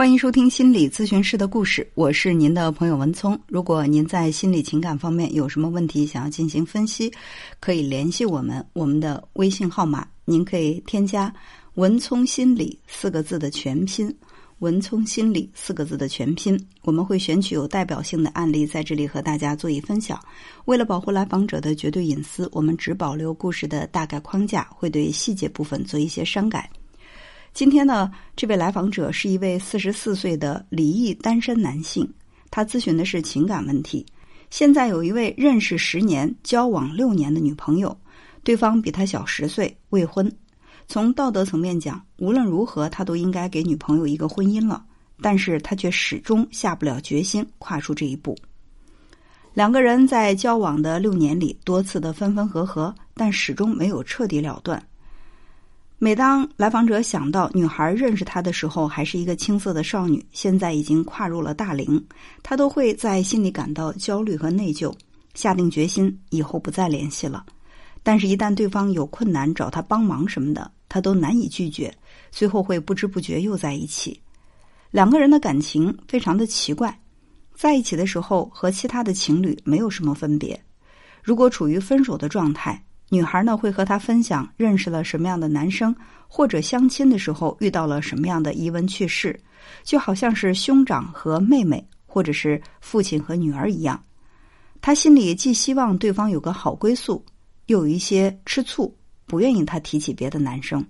欢迎收听心理咨询师的故事，我是您的朋友文聪。如果您在心理情感方面有什么问题想要进行分析，可以联系我们，我们的微信号码您可以添加“文聪心理”四个字的全拼，“文聪心理”四个字的全拼，我们会选取有代表性的案例在这里和大家做一分享。为了保护来访者的绝对隐私，我们只保留故事的大概框架，会对细节部分做一些删改。今天呢，这位来访者是一位四十四岁的离异单身男性，他咨询的是情感问题。现在有一位认识十年、交往六年的女朋友，对方比他小十岁，未婚。从道德层面讲，无论如何他都应该给女朋友一个婚姻了，但是他却始终下不了决心跨出这一步。两个人在交往的六年里，多次的分分合合，但始终没有彻底了断。每当来访者想到女孩认识他的时候还是一个青涩的少女，现在已经跨入了大龄，他都会在心里感到焦虑和内疚，下定决心以后不再联系了。但是，一旦对方有困难找他帮忙什么的，他都难以拒绝，最后会不知不觉又在一起。两个人的感情非常的奇怪，在一起的时候和其他的情侣没有什么分别，如果处于分手的状态。女孩呢会和他分享认识了什么样的男生，或者相亲的时候遇到了什么样的疑闻趣事，就好像是兄长和妹妹，或者是父亲和女儿一样。他心里既希望对方有个好归宿，又有一些吃醋，不愿意他提起别的男生。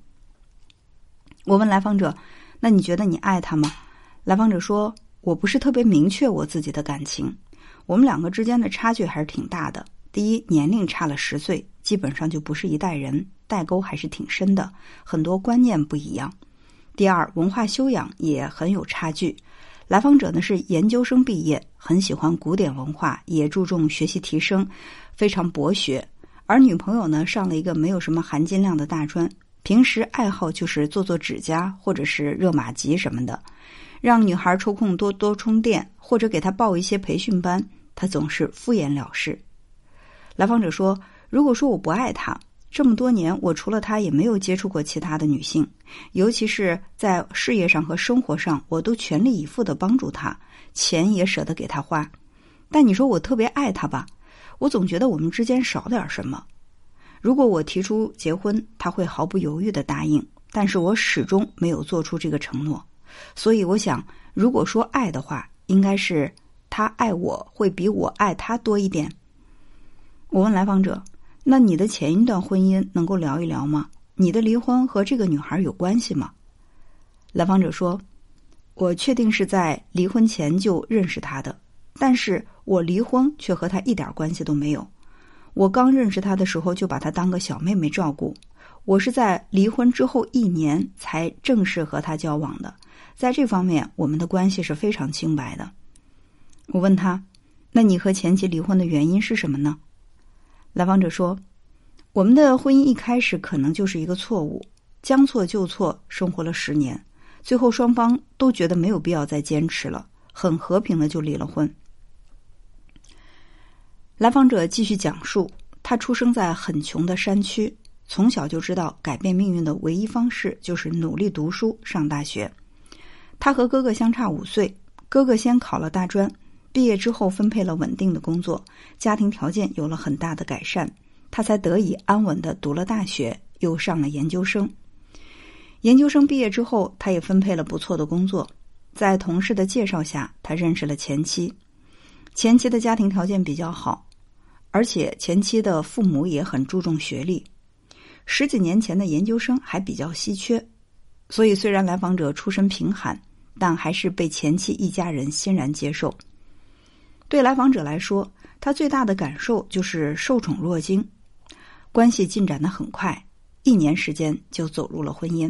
我问来访者：“那你觉得你爱他吗？”来访者说：“我不是特别明确我自己的感情，我们两个之间的差距还是挺大的。第一，年龄差了十岁。”基本上就不是一代人，代沟还是挺深的，很多观念不一样。第二，文化修养也很有差距。来访者呢是研究生毕业，很喜欢古典文化，也注重学习提升，非常博学。而女朋友呢上了一个没有什么含金量的大专，平时爱好就是做做指甲或者是热玛吉什么的。让女孩抽空多多充电，或者给她报一些培训班，她总是敷衍了事。来访者说。如果说我不爱他，这么多年我除了他也没有接触过其他的女性，尤其是在事业上和生活上，我都全力以赴的帮助他，钱也舍得给他花。但你说我特别爱他吧，我总觉得我们之间少点什么。如果我提出结婚，他会毫不犹豫的答应，但是我始终没有做出这个承诺。所以我想，如果说爱的话，应该是他爱我会比我爱他多一点。我问来访者。那你的前一段婚姻能够聊一聊吗？你的离婚和这个女孩有关系吗？来访者说：“我确定是在离婚前就认识她的，但是我离婚却和她一点关系都没有。我刚认识她的时候就把她当个小妹妹照顾，我是在离婚之后一年才正式和她交往的。在这方面，我们的关系是非常清白的。”我问他：“那你和前妻离婚的原因是什么呢？”来访者说：“我们的婚姻一开始可能就是一个错误，将错就错，生活了十年，最后双方都觉得没有必要再坚持了，很和平的就离了婚。”来访者继续讲述：“他出生在很穷的山区，从小就知道改变命运的唯一方式就是努力读书上大学。他和哥哥相差五岁，哥哥先考了大专。”毕业之后分配了稳定的工作，家庭条件有了很大的改善，他才得以安稳的读了大学，又上了研究生。研究生毕业之后，他也分配了不错的工作，在同事的介绍下，他认识了前妻。前妻的家庭条件比较好，而且前妻的父母也很注重学历。十几年前的研究生还比较稀缺，所以虽然来访者出身贫寒，但还是被前妻一家人欣然接受。对来访者来说，他最大的感受就是受宠若惊，关系进展的很快，一年时间就走入了婚姻。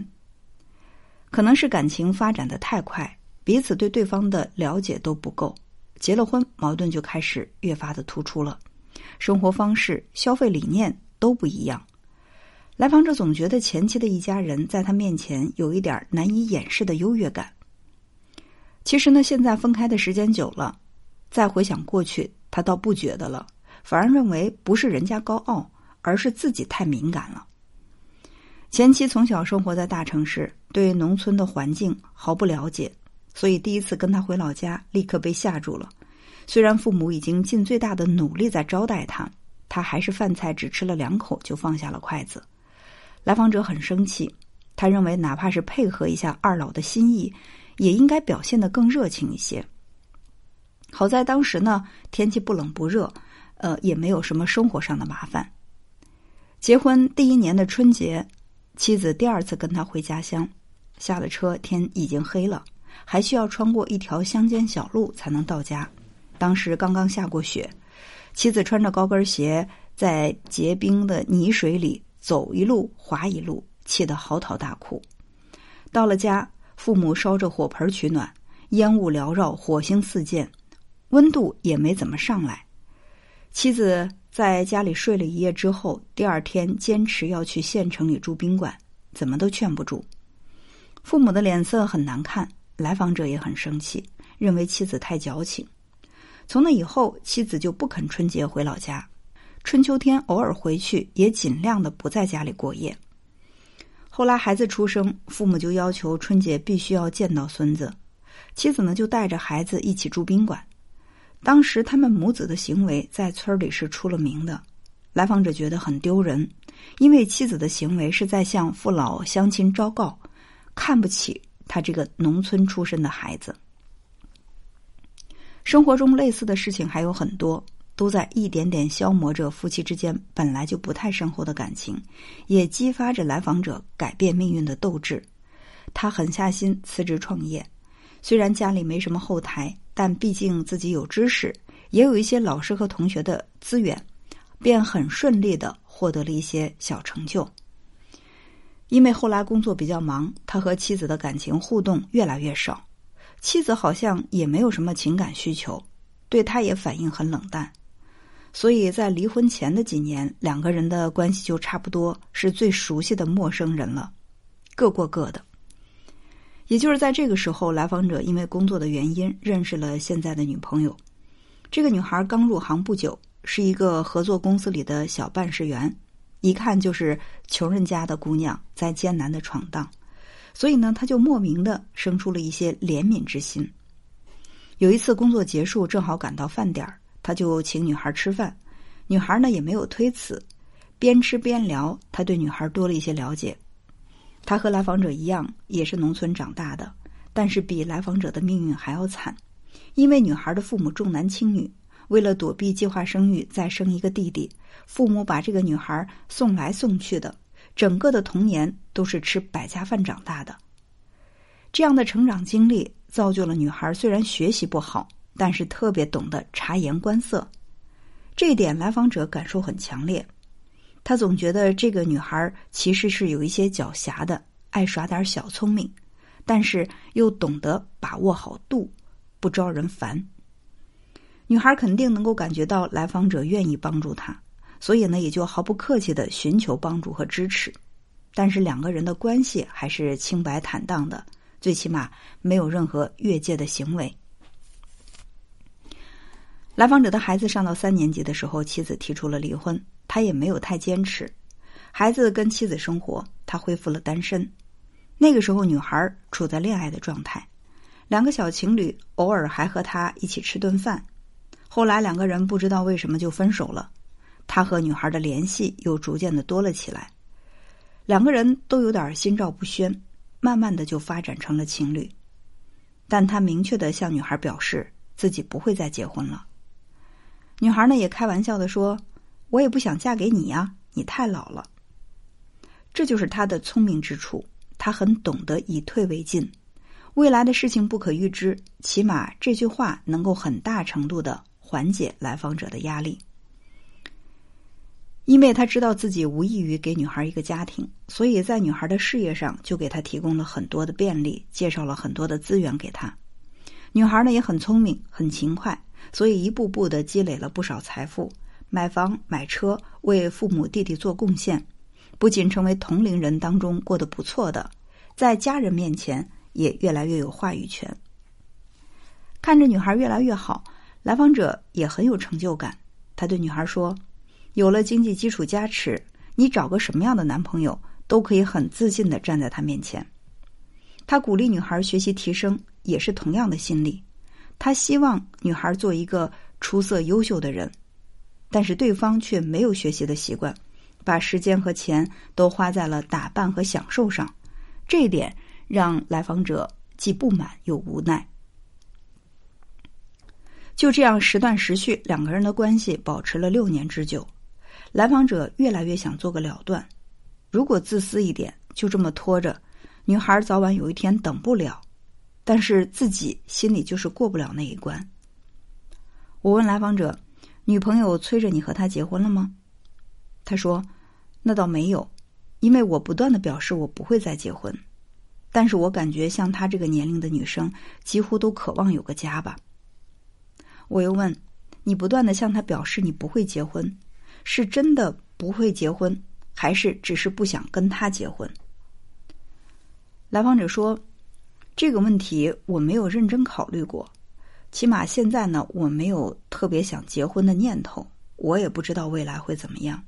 可能是感情发展的太快，彼此对对方的了解都不够，结了婚矛盾就开始越发的突出了，生活方式、消费理念都不一样。来访者总觉得前妻的一家人在他面前有一点难以掩饰的优越感。其实呢，现在分开的时间久了。再回想过去，他倒不觉得了，反而认为不是人家高傲，而是自己太敏感了。前妻从小生活在大城市，对农村的环境毫不了解，所以第一次跟他回老家，立刻被吓住了。虽然父母已经尽最大的努力在招待他，他还是饭菜只吃了两口就放下了筷子。来访者很生气，他认为哪怕是配合一下二老的心意，也应该表现得更热情一些。好在当时呢，天气不冷不热，呃，也没有什么生活上的麻烦。结婚第一年的春节，妻子第二次跟他回家乡，下了车天已经黑了，还需要穿过一条乡间小路才能到家。当时刚刚下过雪，妻子穿着高跟鞋在结冰的泥水里走一路滑一路，气得嚎啕大哭。到了家，父母烧着火盆取暖，烟雾缭绕，火星四溅。温度也没怎么上来，妻子在家里睡了一夜之后，第二天坚持要去县城里住宾馆，怎么都劝不住。父母的脸色很难看，来访者也很生气，认为妻子太矫情。从那以后，妻子就不肯春节回老家，春秋天偶尔回去，也尽量的不在家里过夜。后来孩子出生，父母就要求春节必须要见到孙子，妻子呢就带着孩子一起住宾馆。当时他们母子的行为在村里是出了名的，来访者觉得很丢人，因为妻子的行为是在向父老乡亲昭告，看不起他这个农村出身的孩子。生活中类似的事情还有很多，都在一点点消磨着夫妻之间本来就不太深厚的感情，也激发着来访者改变命运的斗志。他狠下心辞职创业，虽然家里没什么后台。但毕竟自己有知识，也有一些老师和同学的资源，便很顺利的获得了一些小成就。因为后来工作比较忙，他和妻子的感情互动越来越少，妻子好像也没有什么情感需求，对他也反应很冷淡。所以在离婚前的几年，两个人的关系就差不多是最熟悉的陌生人了，各过各的。也就是在这个时候，来访者因为工作的原因认识了现在的女朋友。这个女孩刚入行不久，是一个合作公司里的小办事员，一看就是穷人家的姑娘，在艰难的闯荡，所以呢，他就莫名的生出了一些怜悯之心。有一次工作结束，正好赶到饭点儿，他就请女孩吃饭，女孩呢也没有推辞，边吃边聊，他对女孩多了一些了解。他和来访者一样，也是农村长大的，但是比来访者的命运还要惨，因为女孩的父母重男轻女，为了躲避计划生育，再生一个弟弟，父母把这个女孩送来送去的，整个的童年都是吃百家饭长大的。这样的成长经历造就了女孩，虽然学习不好，但是特别懂得察言观色，这一点来访者感受很强烈。他总觉得这个女孩其实是有一些狡黠的，爱耍点小聪明，但是又懂得把握好度，不招人烦。女孩肯定能够感觉到来访者愿意帮助她，所以呢，也就毫不客气的寻求帮助和支持。但是两个人的关系还是清白坦荡的，最起码没有任何越界的行为。来访者的孩子上到三年级的时候，妻子提出了离婚。他也没有太坚持，孩子跟妻子生活，他恢复了单身。那个时候，女孩处在恋爱的状态，两个小情侣偶尔还和他一起吃顿饭。后来两个人不知道为什么就分手了，他和女孩的联系又逐渐的多了起来，两个人都有点心照不宣，慢慢的就发展成了情侣。但他明确的向女孩表示自己不会再结婚了。女孩呢也开玩笑的说。我也不想嫁给你呀，你太老了。这就是他的聪明之处，他很懂得以退为进。未来的事情不可预知，起码这句话能够很大程度的缓解来访者的压力。因为他知道自己无异于给女孩一个家庭，所以在女孩的事业上就给她提供了很多的便利，介绍了很多的资源给她。女孩呢也很聪明，很勤快，所以一步步的积累了不少财富。买房买车，为父母弟弟做贡献，不仅成为同龄人当中过得不错的，在家人面前也越来越有话语权。看着女孩越来越好，来访者也很有成就感。他对女孩说：“有了经济基础加持，你找个什么样的男朋友都可以很自信的站在他面前。”他鼓励女孩学习提升，也是同样的心理。他希望女孩做一个出色优秀的人，但是对方却没有学习的习惯，把时间和钱都花在了打扮和享受上。这一点让来访者既不满又无奈。就这样时断时续，两个人的关系保持了六年之久。来访者越来越想做个了断，如果自私一点，就这么拖着，女孩早晚有一天等不了。但是自己心里就是过不了那一关。我问来访者：“女朋友催着你和他结婚了吗？”他说：“那倒没有，因为我不断的表示我不会再结婚。但是我感觉像她这个年龄的女生，几乎都渴望有个家吧。”我又问：“你不断的向他表示你不会结婚？”是真的不会结婚，还是只是不想跟他结婚？来访者说：“这个问题我没有认真考虑过，起码现在呢，我没有特别想结婚的念头。我也不知道未来会怎么样。”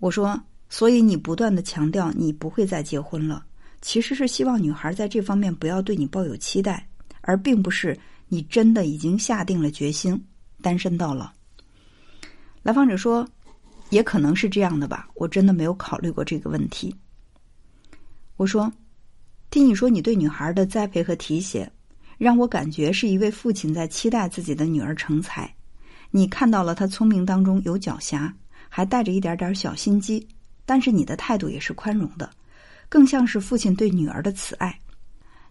我说：“所以你不断的强调你不会再结婚了，其实是希望女孩在这方面不要对你抱有期待，而并不是你真的已经下定了决心单身到老。”来访者说：“也可能是这样的吧，我真的没有考虑过这个问题。”我说：“听你说你对女孩的栽培和提携，让我感觉是一位父亲在期待自己的女儿成才。你看到了她聪明当中有狡黠，还带着一点点小心机，但是你的态度也是宽容的，更像是父亲对女儿的慈爱。”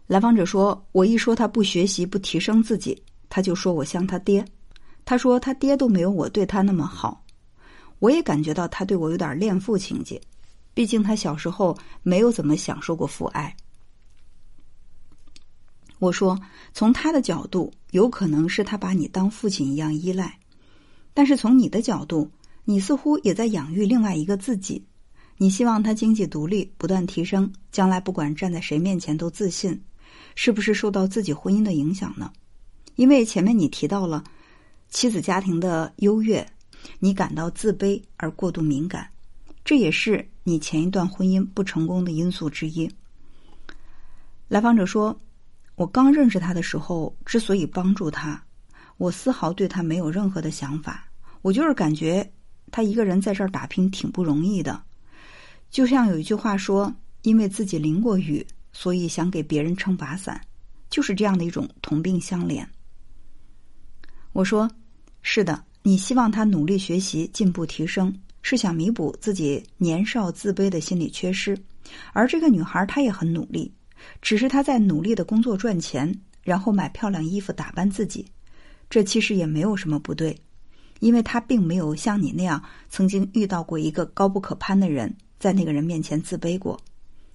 来访者说：“我一说他不学习、不提升自己，他就说我像他爹。”他说：“他爹都没有我对他那么好。”我也感觉到他对我有点恋父情节，毕竟他小时候没有怎么享受过父爱。我说：“从他的角度，有可能是他把你当父亲一样依赖，但是从你的角度，你似乎也在养育另外一个自己。你希望他经济独立，不断提升，将来不管站在谁面前都自信，是不是受到自己婚姻的影响呢？因为前面你提到了。”妻子家庭的优越，你感到自卑而过度敏感，这也是你前一段婚姻不成功的因素之一。来访者说：“我刚认识他的时候，之所以帮助他，我丝毫对他没有任何的想法，我就是感觉他一个人在这儿打拼挺不容易的。就像有一句话说：‘因为自己淋过雨，所以想给别人撑把伞’，就是这样的一种同病相怜。”我说。是的，你希望他努力学习、进步提升，是想弥补自己年少自卑的心理缺失。而这个女孩她也很努力，只是他在努力的工作赚钱，然后买漂亮衣服打扮自己。这其实也没有什么不对，因为他并没有像你那样曾经遇到过一个高不可攀的人，在那个人面前自卑过，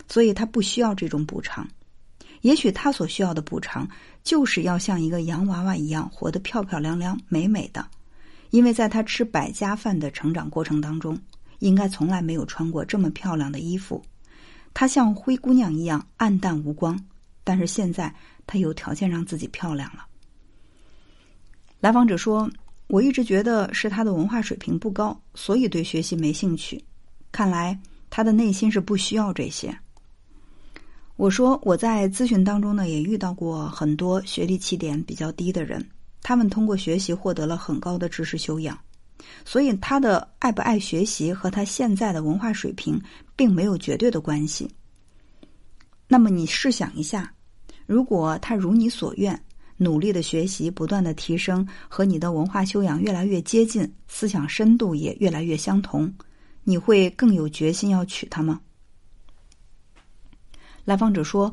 所以他不需要这种补偿。也许他所需要的补偿，就是要像一个洋娃娃一样活得漂漂亮亮、美美的，因为在他吃百家饭的成长过程当中，应该从来没有穿过这么漂亮的衣服。她像灰姑娘一样暗淡无光，但是现在她有条件让自己漂亮了。来访者说：“我一直觉得是他的文化水平不高，所以对学习没兴趣。看来他的内心是不需要这些。”我说我在咨询当中呢，也遇到过很多学历起点比较低的人，他们通过学习获得了很高的知识修养，所以他的爱不爱学习和他现在的文化水平并没有绝对的关系。那么你试想一下，如果他如你所愿，努力的学习，不断的提升，和你的文化修养越来越接近，思想深度也越来越相同，你会更有决心要娶她吗？来访者说：“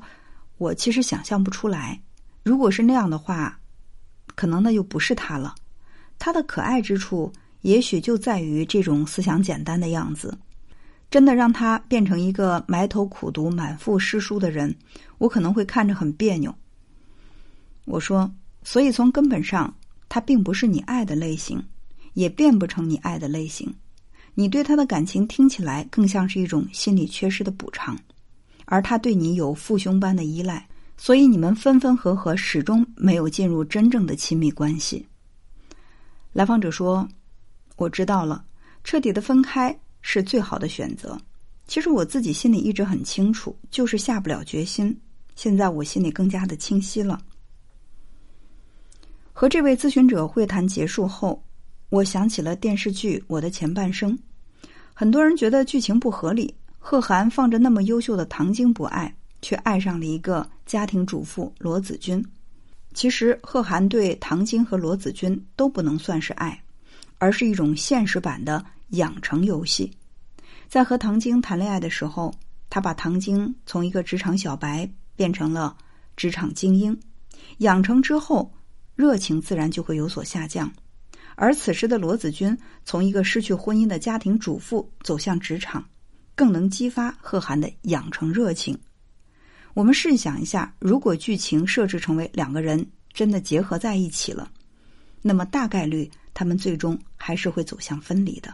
我其实想象不出来，如果是那样的话，可能那就不是他了。他的可爱之处，也许就在于这种思想简单的样子。真的让他变成一个埋头苦读、满腹诗书的人，我可能会看着很别扭。”我说：“所以从根本上，他并不是你爱的类型，也变不成你爱的类型。你对他的感情听起来更像是一种心理缺失的补偿。”而他对你有父兄般的依赖，所以你们分分合合，始终没有进入真正的亲密关系。来访者说：“我知道了，彻底的分开是最好的选择，其实我自己心里一直很清楚，就是下不了决心。现在我心里更加的清晰了。和这位咨询者会谈结束后，我想起了电视剧《我的前半生》。很多人觉得剧情不合理，贺涵放着那么优秀的唐晶不爱，却爱上了一个家庭主妇罗子君。其实，贺涵对唐晶和罗子君都不能算是爱，而是一种现实版的养成游戏。在和唐晶谈恋爱的时候，他把唐晶从一个职场小白变成了职场精英，养成之后。热情自然就会有所下降，而此时的罗子君从一个失去婚姻的家庭主妇走向职场，更能激发贺涵的养成热情。我们试想一下，如果剧情设置成为两个人真的结合在一起了，那么大概率他们最终还是会走向分离的。